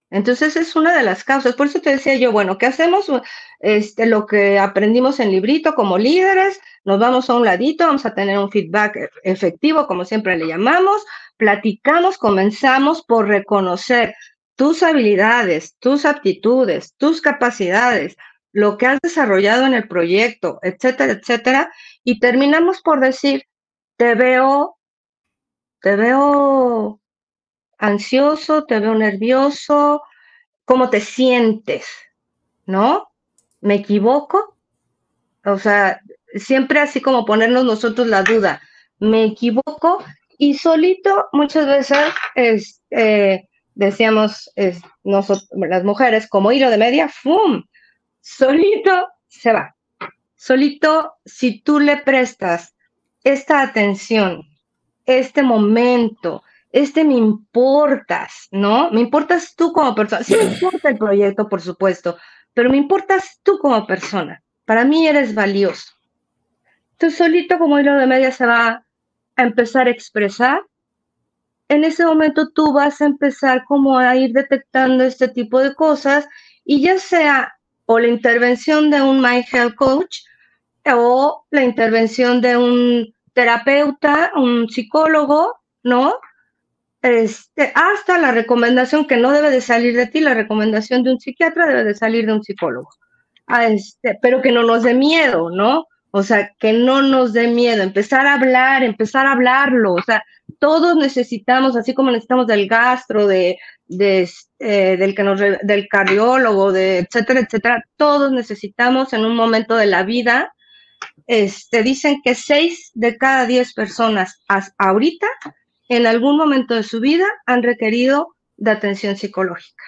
Entonces es una de las causas. Por eso te decía yo, bueno, ¿qué hacemos? Este, lo que aprendimos en librito como líderes, nos vamos a un ladito, vamos a tener un feedback efectivo, como siempre le llamamos, platicamos, comenzamos por reconocer tus habilidades, tus aptitudes, tus capacidades, lo que has desarrollado en el proyecto, etcétera, etcétera, y terminamos por decir, te veo, te veo ansioso, te veo nervioso, cómo te sientes, ¿no? ¿Me equivoco? O sea, siempre así como ponernos nosotros la duda, ¿me equivoco? Y solito muchas veces eh, decíamos nosotros, las mujeres, como hilo de media, ¡fum! Solito se va. Solito, si tú le prestas esta atención, este momento, este me importas, ¿no? Me importas tú como persona. Sí me importa el proyecto, por supuesto, pero me importas tú como persona. Para mí eres valioso. Tú solito como hilo de media se va a empezar a expresar. En ese momento tú vas a empezar como a ir detectando este tipo de cosas y ya sea o la intervención de un My Health Coach o la intervención de un terapeuta, un psicólogo, ¿no? Este, hasta la recomendación que no debe de salir de ti, la recomendación de un psiquiatra debe de salir de un psicólogo. A este, pero que no nos dé miedo, ¿no? O sea, que no nos dé miedo, empezar a hablar, empezar a hablarlo. O sea, todos necesitamos, así como necesitamos del gastro, de, eh, del, que nos, del cardiólogo, de etcétera, etcétera, todos necesitamos en un momento de la vida. Este, dicen que seis de cada diez personas ahorita en algún momento de su vida han requerido de atención psicológica.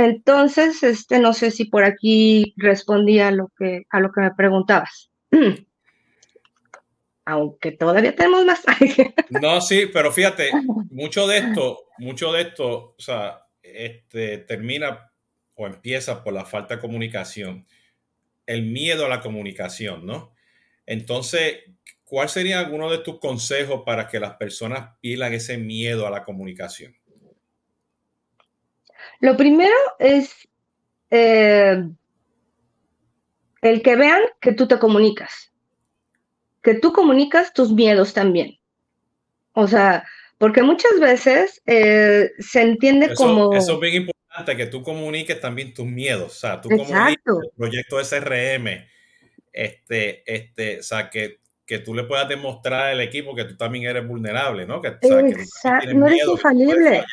Entonces, este, no sé si por aquí respondía a lo que, a lo que me preguntabas. Aunque todavía tenemos más. no, sí, pero fíjate, mucho de esto, mucho de esto, o sea, este, termina o empieza por la falta de comunicación, el miedo a la comunicación, ¿no? Entonces, ¿cuál sería alguno de tus consejos para que las personas pilan ese miedo a la comunicación? Lo primero es eh, el que vean que tú te comunicas, que tú comunicas tus miedos también. O sea, porque muchas veces eh, se entiende como... Eso es bien importante, que tú comuniques también tus miedos. O sea, tú comuniques el proyecto SRM, este, este, o sea, que que tú le puedas demostrar al equipo que tú también eres vulnerable, ¿no? Que, Exacto, no eres infalible.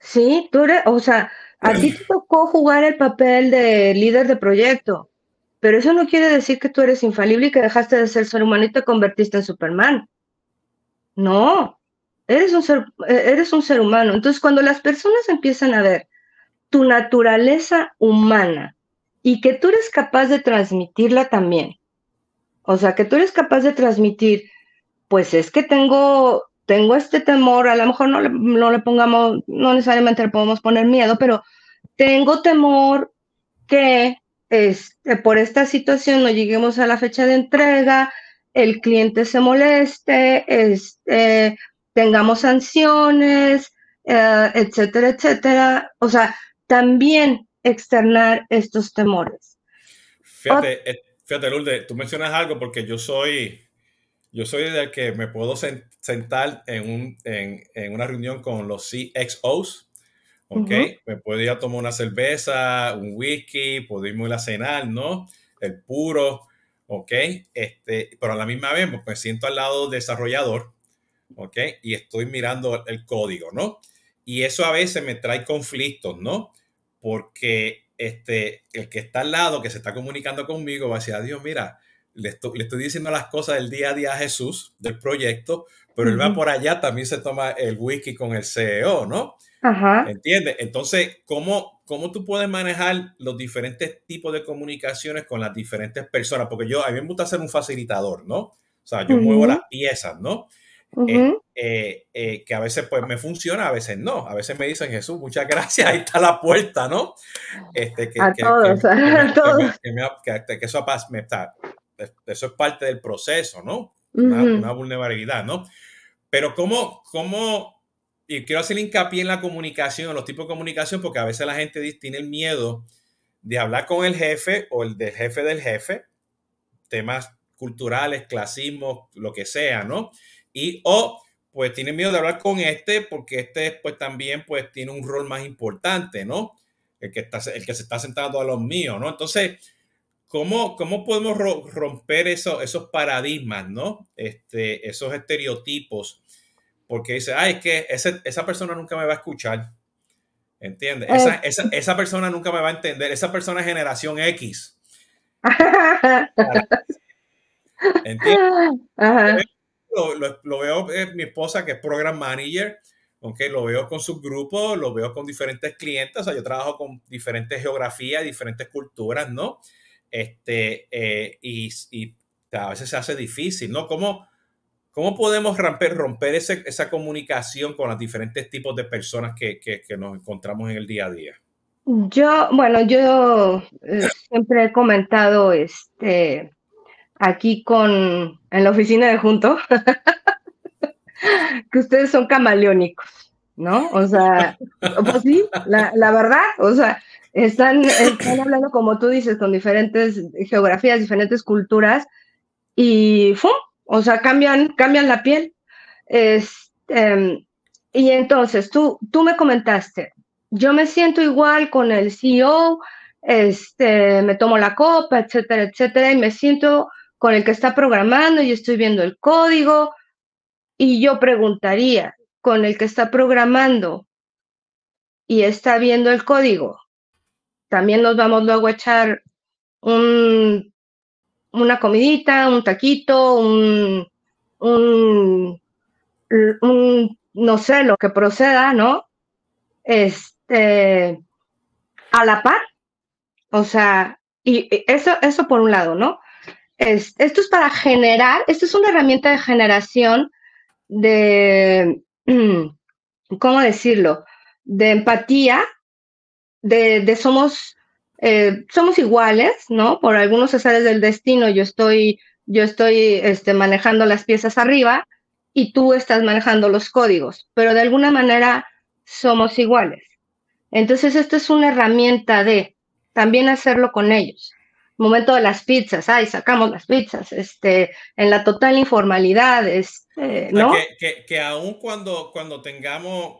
Sí, tú eres, o sea, a ti te tocó jugar el papel de líder de proyecto, pero eso no quiere decir que tú eres infalible y que dejaste de ser ser humano y te convertiste en Superman. No, eres un ser, eres un ser humano. Entonces, cuando las personas empiezan a ver tu naturaleza humana y que tú eres capaz de transmitirla también, o sea, que tú eres capaz de transmitir, pues es que tengo, tengo este temor, a lo mejor no le, no le pongamos, no necesariamente le podemos poner miedo, pero tengo temor que este, por esta situación no lleguemos a la fecha de entrega, el cliente se moleste, este, tengamos sanciones, eh, etcétera, etcétera. O sea, también externar estos temores. Fíjate, Fíjate, Lourdes, tú mencionas algo porque yo soy, yo soy del que me puedo sentar en, un, en, una reunión con los CXOs, ¿ok? Me puedo ir a tomar una cerveza, un whisky, podemos ir a cenar, ¿no? El puro, ¿ok? Este, pero a la misma vez pues, me siento al lado del desarrollador, ¿ok? Y estoy mirando el código, ¿no? Y eso a veces me trae conflictos, ¿no? Porque este, el que está al lado, que se está comunicando conmigo, va a decir, Dios, mira, le estoy, le estoy, diciendo las cosas del día a día a Jesús, del proyecto, pero él va por allá, también se toma el wiki con el CEO, ¿no? Ajá. ¿Entiendes? Entonces, ¿cómo, ¿cómo tú puedes manejar los diferentes tipos de comunicaciones con las diferentes personas? Porque yo, a mí me gusta ser un facilitador, ¿no? O sea, yo muevo las piezas, ¿no? que a veces pues me funciona, a veces no. A veces me dicen, Jesús, muchas gracias, ahí está la puerta, ¿no? Este, que, a todos, a todos. Que, eso, me está, eso es parte del proceso, ¿no? Una, vulnerabilidad, ¿no? Pero cómo, cómo, y quiero hacer hincapié en la comunicación, en los tipos de comunicación, porque a veces la gente tiene el miedo de hablar con el jefe o el del jefe del jefe, temas culturales, clasismo, lo que sea, ¿no? Y o pues tiene miedo de hablar con este porque este pues también pues tiene un rol más importante, ¿no? El que, está, el que se está sentando a los míos, ¿no? Entonces, ¿cómo, cómo podemos romper eso, esos paradigmas, ¿no? Este, esos estereotipos, porque dice, ay, es que esa persona nunca me va a escuchar, ¿entiendes? Esa, eh. esa, esa persona nunca me va a entender, esa persona es generación X. ¿Entiendes? Lo, veo eh, mi esposa que es program manager, aunque lo veo con sus grupos, lo veo con diferentes clientes, o sea, yo trabajo con diferentes geografías, diferentes culturas, ¿no? Este, eh, y, a veces se hace difícil, ¿no? ¿Cómo, cómo podemos romper, romper esa comunicación con los diferentes tipos de personas que, nos encontramos en el día a día? Yo, bueno, yo eh, siempre he comentado este, aquí con, en la oficina de Junto, que ustedes son camaleónicos, ¿no? O sea, pues sí, la, la verdad, o sea, están, están hablando, como tú dices, con diferentes geografías, diferentes culturas, y ¡fum! O sea, cambian, cambian la piel. Este, y entonces, tú, tú me comentaste, yo me siento igual con el CEO, este, me tomo la copa, etcétera, etcétera, y me siento con el que está programando y estoy viendo el código. Y yo preguntaría, con el que está programando y está viendo el código, también nos vamos luego a echar un, una comidita, un taquito, un, un, no sé, lo que proceda, ¿no? Este, a la par. O sea, y eso, eso por un lado, ¿no? esto es para generar, esto es una herramienta de generación de, ¿cómo decirlo? De empatía, de, somos, eh, somos iguales, ¿no? Por algunos azares del destino yo estoy, yo estoy este, manejando las piezas arriba y tú estás manejando los códigos, pero de alguna manera somos iguales. Entonces, esto es una herramienta de también hacerlo con ellos momento de las pizzas, ay, sacamos las pizzas, este, en la total informalidad, este, ¿no? que, que, aún cuando, cuando tengamos,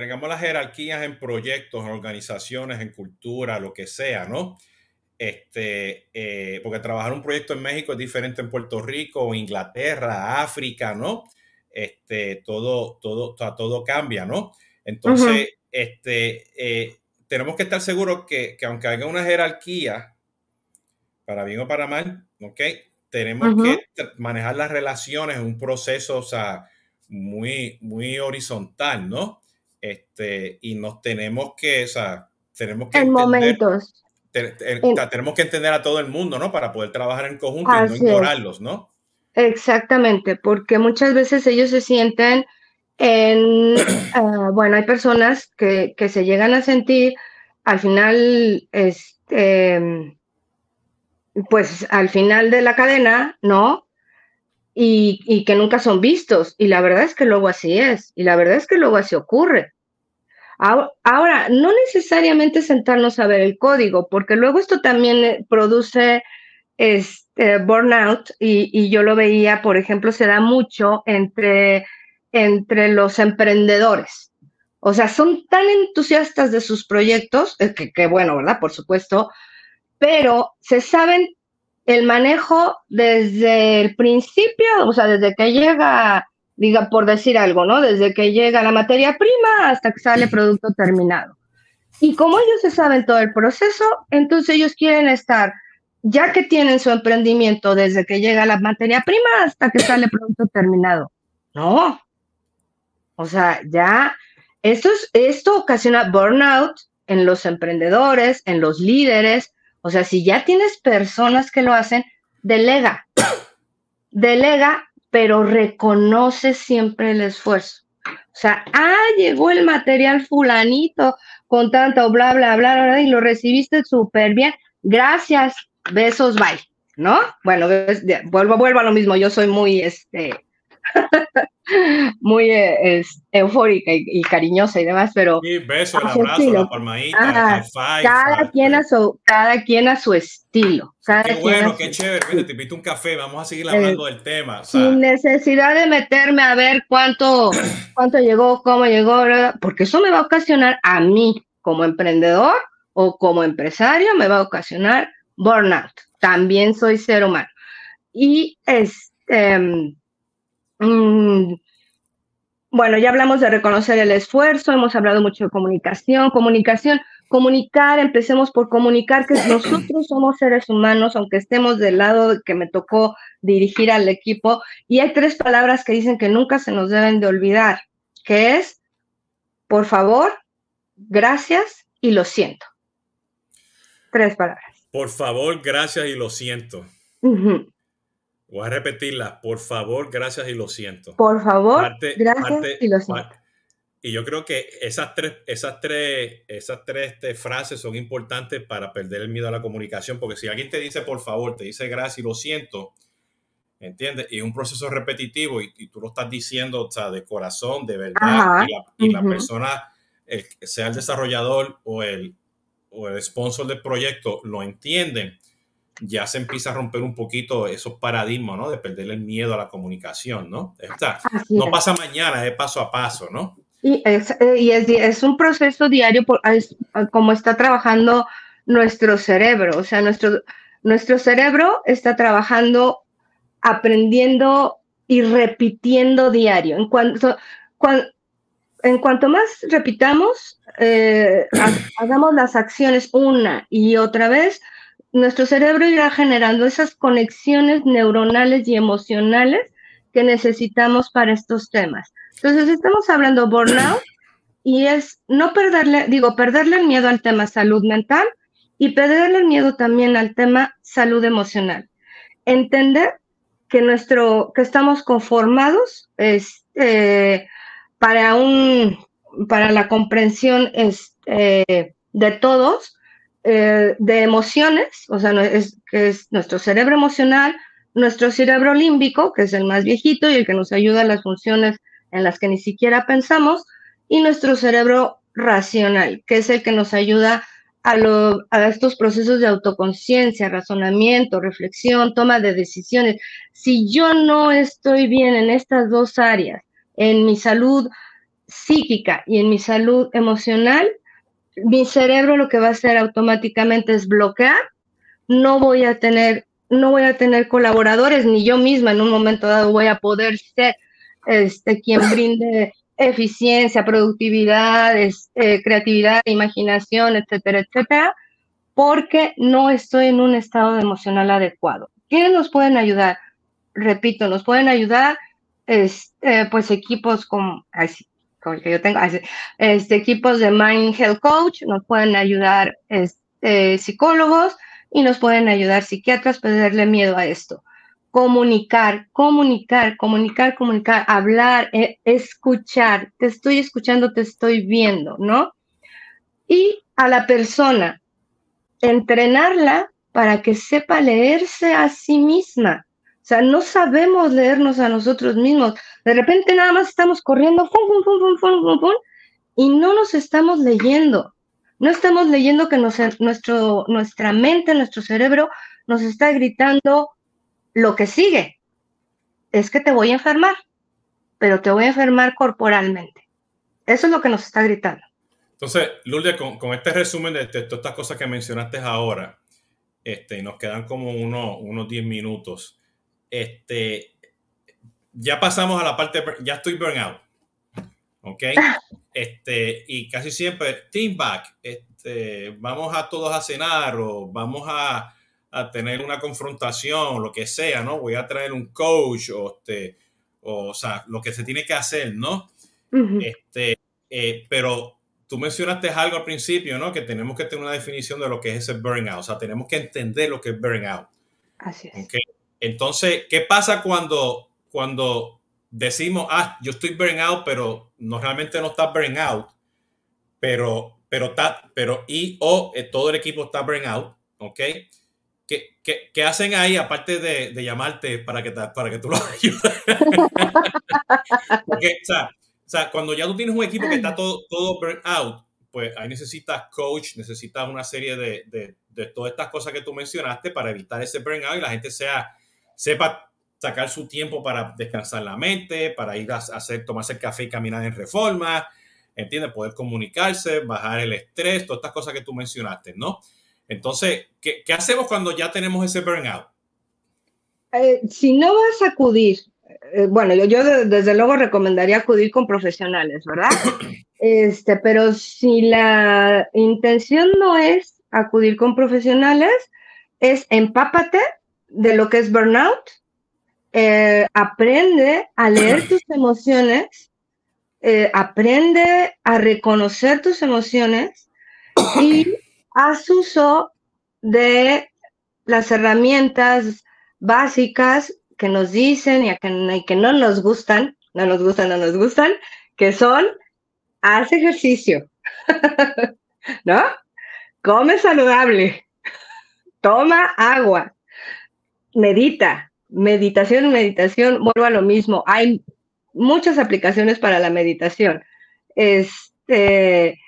tengamos las jerarquías en proyectos, en organizaciones, en cultura, lo que sea, ¿no? Este, eh, porque trabajar un proyecto en México es diferente en Puerto Rico, Inglaterra, África, ¿no? Este, todo, todo, todo, cambia, ¿no? Entonces, este, eh, tenemos que estar seguros que, que aunque haya una jerarquía, para bien o para mal, ¿ok? Tenemos que manejar las relaciones en un proceso, o sea, muy, muy horizontal, ¿no? Este, y nos tenemos que, o sea, tenemos que... En momentos. Tenemos que entender a todo el mundo, ¿no? Para poder trabajar en conjunto y no ignorarlos, ¿no? Exactamente, porque muchas veces ellos se sienten en, ah, bueno, hay personas que, que, se llegan a sentir al final, este, pues al final de la cadena, ¿no? Y, que nunca son vistos. Y la verdad es que luego así es. Y la verdad es que luego así ocurre. Ahora, no necesariamente sentarnos a ver el código, porque luego esto también eh, produce este burnout y, y, yo lo veía, por ejemplo, se da mucho entre, entre los emprendedores. O sea, son tan entusiastas de sus proyectos, eh, que, que bueno, ¿verdad? Por supuesto, pero se saben el manejo desde el principio, o sea, desde que llega, diga, por decir algo, ¿no? Desde que llega la materia prima hasta que sale producto terminado. Y como ellos se saben todo el proceso, entonces ellos quieren estar, ya que tienen su emprendimiento desde que llega la materia prima hasta que sale producto terminado. No. O sea, ya, esto, es, esto ocasiona burnout en los emprendedores, en los líderes, o sea, si ya tienes personas que lo hacen, delega. delega, pero reconoce siempre el esfuerzo. O sea, ah, llegó el material fulanito con tanto bla, bla, bla, bla, y lo recibiste súper bien. Gracias, besos, bye. ¿No? Bueno, vuelvo, vuelvo a lo mismo. Yo soy muy, este, muy eh, eufórica y, cariñosa y demás, pero... Sí, beso, el abrazo, la palmadita, cada, quien a su, cada quien a su estilo. qué bueno, qué chévere. te invito un café, vamos a seguir hablando del tema. sin necesidad de meterme a ver cuánto, cuánto llegó, cómo llegó, porque eso me va a ocasionar a mí como emprendedor o como empresario, me va a ocasionar burnout. También soy ser humano. Y este Mm, bueno, ya hablamos de reconocer el esfuerzo, hemos hablado mucho de comunicación, comunicación, comunicar, empecemos por comunicar que nosotros somos seres humanos, aunque estemos del lado que me tocó dirigir al equipo, y hay tres palabras que dicen que nunca se nos deben de olvidar, que es, por favor, gracias y lo siento. Tres palabras. Por favor, gracias y lo siento. Voy a repetirla. Por favor, gracias y lo siento. Por favor, gracias y lo siento. Y yo creo que esas tres, esas tres, esas tres este, frases son importantes para perder el miedo a la comunicación, porque si alguien te dice por favor, te dice gracias y lo siento, ¿entiendes? Y es un proceso repetitivo y, tú lo estás diciendo, o sea, de corazón, de verdad, y, la, persona, sea el desarrollador o el, o el sponsor del proyecto, lo entienden ya se empieza a romper un poquito esos paradigmas, ¿no? De perder el miedo a la comunicación, ¿no? no pasa mañana, es paso a paso, ¿no? Y es, eh, y es, un proceso diario por, como está trabajando nuestro cerebro, o sea, nuestro, nuestro cerebro está trabajando, aprendiendo y repitiendo diario. En cuanto, en cuanto más repitamos, eh, hagamos las acciones una y otra vez, nuestro cerebro irá generando esas conexiones neuronales y emocionales que necesitamos para estos temas. Entonces, estamos hablando burnout y es no perderle, digo, perderle el miedo al tema salud mental y perderle el miedo también al tema salud emocional. Entender que nuestro, que estamos conformados este, para un, para la comprensión este, de todos, eh, de emociones, o sea, es, que es nuestro cerebro emocional, nuestro cerebro límbico, que es el más viejito y el que nos ayuda a las funciones en las que ni siquiera pensamos, y nuestro cerebro racional, que es el que nos ayuda a, a estos procesos de autoconciencia, razonamiento, reflexión, toma de decisiones. Si yo no estoy bien en estas dos áreas, en mi salud psíquica y en mi salud emocional, mi cerebro lo que va a hacer automáticamente es bloquear, no voy a tener, no voy a tener colaboradores, ni yo misma en un momento dado voy a poder ser este, quien brinde eficiencia, productividad, este, creatividad, imaginación, etcétera, etcétera, porque no estoy en un estado emocional adecuado. ¿Quiénes nos pueden ayudar? Repito, nos pueden ayudar este, pues equipos como, que yo tengo, este, equipos de Mind Health Coach, nos pueden ayudar este, psicólogos y nos pueden ayudar psiquiatras, perderle miedo a esto. Comunicar, comunicar, comunicar, comunicar, hablar, e, escuchar, te estoy escuchando, te estoy viendo, ¿no? Y a la persona, entrenarla para que sepa leerse a sí misma. O sea, no sabemos leernos a nosotros mismos. De repente nada más estamos corriendo, y no nos estamos leyendo. No estamos leyendo que nuestro, nuestra mente, nuestro cerebro nos está gritando lo que sigue. Es que te voy a enfermar, pero te voy a enfermar corporalmente. Eso es lo que nos está gritando. Entonces, Lourdes, con, este resumen de, todas estas cosas que mencionaste ahora, este, nos quedan como unos 10 minutos este, ya pasamos a la parte, ya estoy burnout. ¿Ok? Este, y casi siempre, team back, este, vamos a todos a cenar o vamos a, a, tener una confrontación, lo que sea, ¿no? Voy a traer un coach o, este, o, sea, lo que se tiene que hacer, ¿no? este, eh, pero tú mencionaste algo al principio, ¿no? Que tenemos que tener una definición de lo que es ese burnout, o sea, tenemos que entender lo que es burnout. Así es. Entonces, ¿qué pasa cuando, cuando decimos, ah, yo estoy burnout, pero no realmente no está burnout, pero, pero, está, pero y o eh, todo el equipo está burnout, ¿ok? ¿Qué, qué, qué hacen ahí aparte de, llamarte para que, para que tú lo ayudes? O, sea, o sea, cuando ya tú tienes un equipo que está todo, todo burnout, pues ahí necesitas coach, necesitas una serie de, de, de, todas estas cosas que tú mencionaste para evitar ese burnout y la gente sea, sepa sacar su tiempo para descansar la mente, para ir a hacer, tomarse el café y caminar en reforma, ¿entiendes? Poder comunicarse, bajar el estrés, todas estas cosas que tú mencionaste, ¿no? Entonces, ¿qué, qué hacemos cuando ya tenemos ese burnout? Eh, si no vas a acudir, eh, bueno, yo, yo de, desde luego recomendaría acudir con profesionales, ¿verdad? Este, pero si la intención no es acudir con profesionales, es empápate de lo que es burnout, eh, aprende a leer tus emociones, eh, aprende a reconocer tus emociones y haz uso de las herramientas básicas que nos dicen y, que, y que no nos gustan, no nos gustan, no nos gustan, que son haz ejercicio, ¿no? Come saludable, toma agua, medita, meditación, meditación, vuelvo a lo mismo. Hay muchas aplicaciones para la meditación. Este,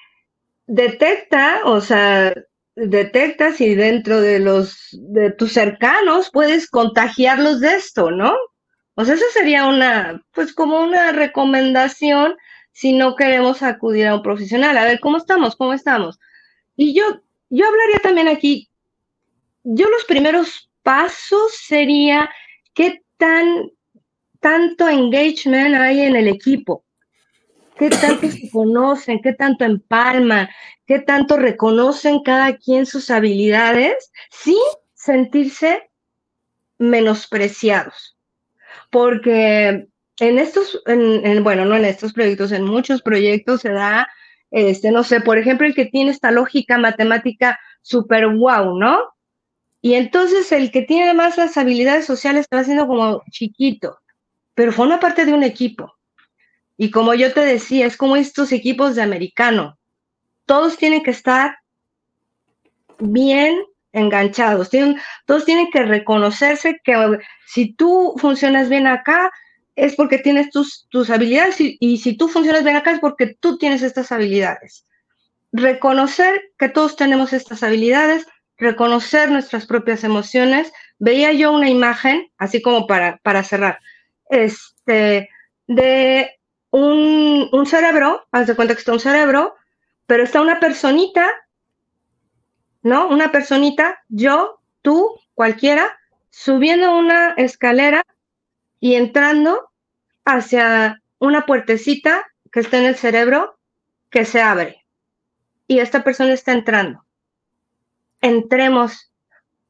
detecta, o sea, detecta si dentro de los de tus cercanos puedes contagiarlos de esto, ¿no? O sea, esa sería una, pues como una recomendación si no queremos acudir a un profesional. A ver, ¿cómo estamos? ¿Cómo estamos? Y yo, yo hablaría también aquí, yo los primeros pasos sería qué tan, tanto engagement hay en el equipo, qué tanto se conocen, qué tanto empalman, qué tanto reconocen cada quien sus habilidades sin sentirse menospreciados. Porque en estos, en, bueno, no en estos proyectos, en muchos proyectos se da, este, no sé, por ejemplo, el que tiene esta lógica matemática súper wow, ¿no? Y entonces el que tiene más las habilidades sociales está haciendo como chiquito, pero forma parte de un equipo. Y como yo te decía, es como estos equipos de americano. Todos tienen que estar bien enganchados, todos tienen que reconocerse que si tú funcionas bien acá, es porque tienes tus, tus habilidades y, si tú funcionas bien acá es porque tú tienes estas habilidades. Reconocer que todos tenemos estas habilidades, reconocer nuestras propias emociones. Veía yo una imagen, así como para, para cerrar, este, de un, un cerebro, haz de cuenta que está un cerebro, pero está una personita, ¿no? Una personita, yo, tú, cualquiera, subiendo una escalera y entrando hacia una puertecita que está en el cerebro que se abre. Y esta persona está entrando. Entremos,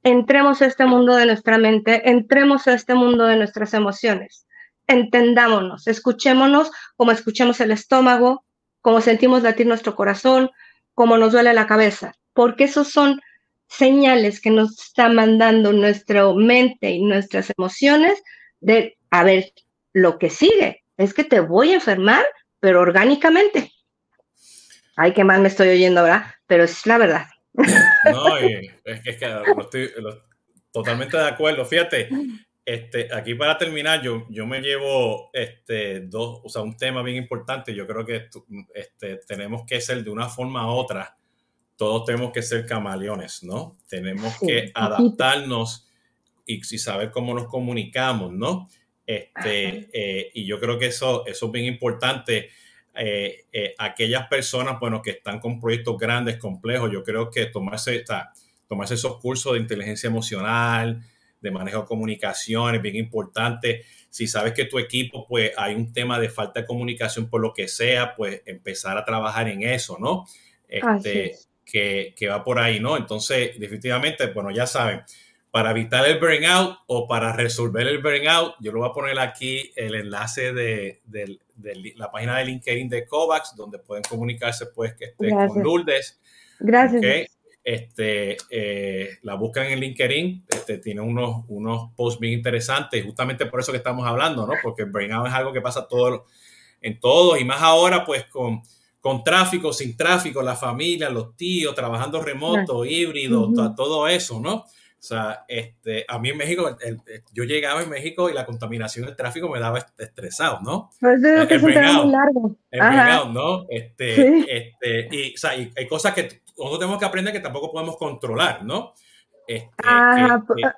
entremos a este mundo de nuestra mente, entremos a este mundo de nuestras emociones. Entendámonos, escuchémonos como escuchemos el estómago, como sentimos latir nuestro corazón, como nos duele la cabeza, porque esos son señales que nos está mandando nuestra mente y nuestras emociones de a ver, lo que sigue es que te voy a enfermar, pero orgánicamente. Ay, qué mal me estoy oyendo ahora, pero es la verdad. No, es que, es que lo estoy lo, totalmente de acuerdo. Fíjate, este, aquí para terminar, yo, yo me llevo este, dos, o sea, un tema bien importante. Yo creo que este, tenemos que ser de una forma u otra, todos tenemos que ser camaleones, ¿no? Tenemos sí, que adaptarnos y, y saber cómo nos comunicamos, ¿no? Este, eh, y yo creo que eso, eso es bien importante. Eh, eh, aquellas personas, bueno, que están con proyectos grandes, complejos, yo creo que tomarse, esta, tomarse esos cursos de inteligencia emocional, de manejo de comunicación es bien importante. Si sabes que tu equipo, pues hay un tema de falta de comunicación por lo que sea, pues empezar a trabajar en eso, ¿no? Este, que, que va por ahí, ¿no? Entonces, definitivamente, bueno, ya saben, para evitar el burnout o para resolver el burnout, yo lo voy a poner aquí el enlace de, de, de la página de LinkedIn de COVAX, donde pueden comunicarse pues que estén con Lourdes. Gracias. Okay. este, eh, la buscan en LinkedIn, este, tiene unos, unos posts bien interesantes, justamente por eso que estamos hablando, ¿no? Porque burnout es algo que pasa todo, en todos y más ahora pues con, con tráfico, sin tráfico, la familia, los tíos, trabajando remoto, híbrido, todo eso, ¿no? O sea, este, a mí en México, yo llegaba en México y la contaminación del tráfico me daba estresado, ¿no? Pues es que el muy largo. El burnout, ¿no? Este, este, y, o sea, y hay cosas que nosotros tenemos que aprender que tampoco podemos controlar, ¿no? Este,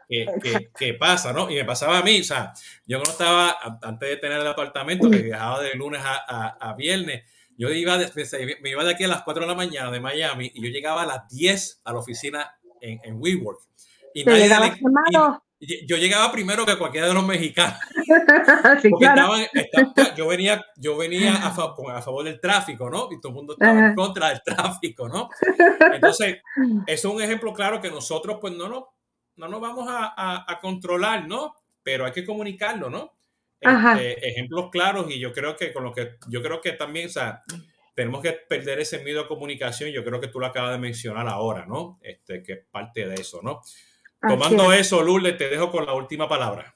que, que, pasa, ¿no? Y me pasaba a mí, o sea, yo no estaba, antes de tener el apartamento, que viajaba de lunes a, a, viernes, yo iba de, me iba de aquí a las 4 de la mañana de Miami y yo llegaba a las 10 a la oficina en, en WeWork. Y nadie yo llegaba primero que cualquiera de los mexicanos. yo venía, yo venía a, favor del tráfico, ¿no? Y todo el mundo estaba en contra del tráfico, ¿no? Entonces, eso es un ejemplo claro que nosotros, pues, no, no, no nos vamos a, controlar, ¿no? Pero hay que comunicarlo, ¿no? Este, ejemplos claros y yo creo que con lo que, yo creo que también, o sea, tenemos que perder ese miedo a comunicación. Yo creo que tú lo acabas de mencionar ahora, ¿no? Este, que es parte de eso, ¿no? Tomando eso, Lourdes, te dejo con la última palabra.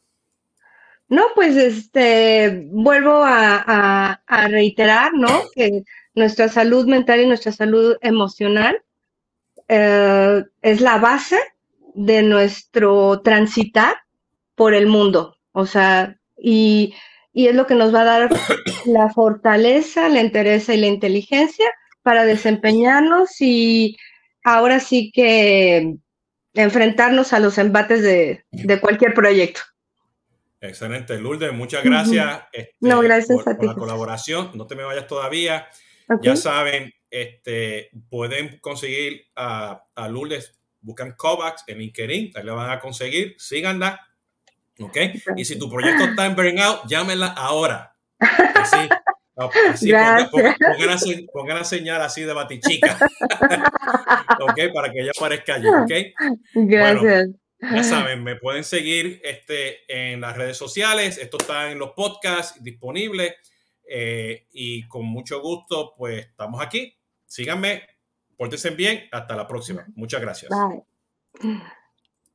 No, pues este, vuelvo a, reiterar, ¿no? Que nuestra salud mental y nuestra salud emocional eh, es la base de nuestro transitar por el mundo. O sea, y, y es lo que nos va a dar la fortaleza, la interés y la inteligencia para desempeñarnos y ahora sí que enfrentarnos a los embates de, cualquier proyecto. Excelente, Lourdes, muchas gracias, este, no, gracias por, la colaboración. No te me vayas todavía. Ya saben, este, pueden conseguir a, a Lourdes, buscan Kovacs en LinkedIn, ahí la van a conseguir, síganla. ¿Ok? Y si tu proyecto está en burnout, llámenla ahora. Así, Así, pongan, la, señal así de batichica. ok, para que ella aparezca allí. Ok. Gracias. ya saben, me pueden seguir este, en las redes sociales. Esto está en los podcasts disponibles. Eh, y con mucho gusto, pues estamos aquí. Síganme, pórtense bien. Hasta la próxima. Muchas gracias. Bye.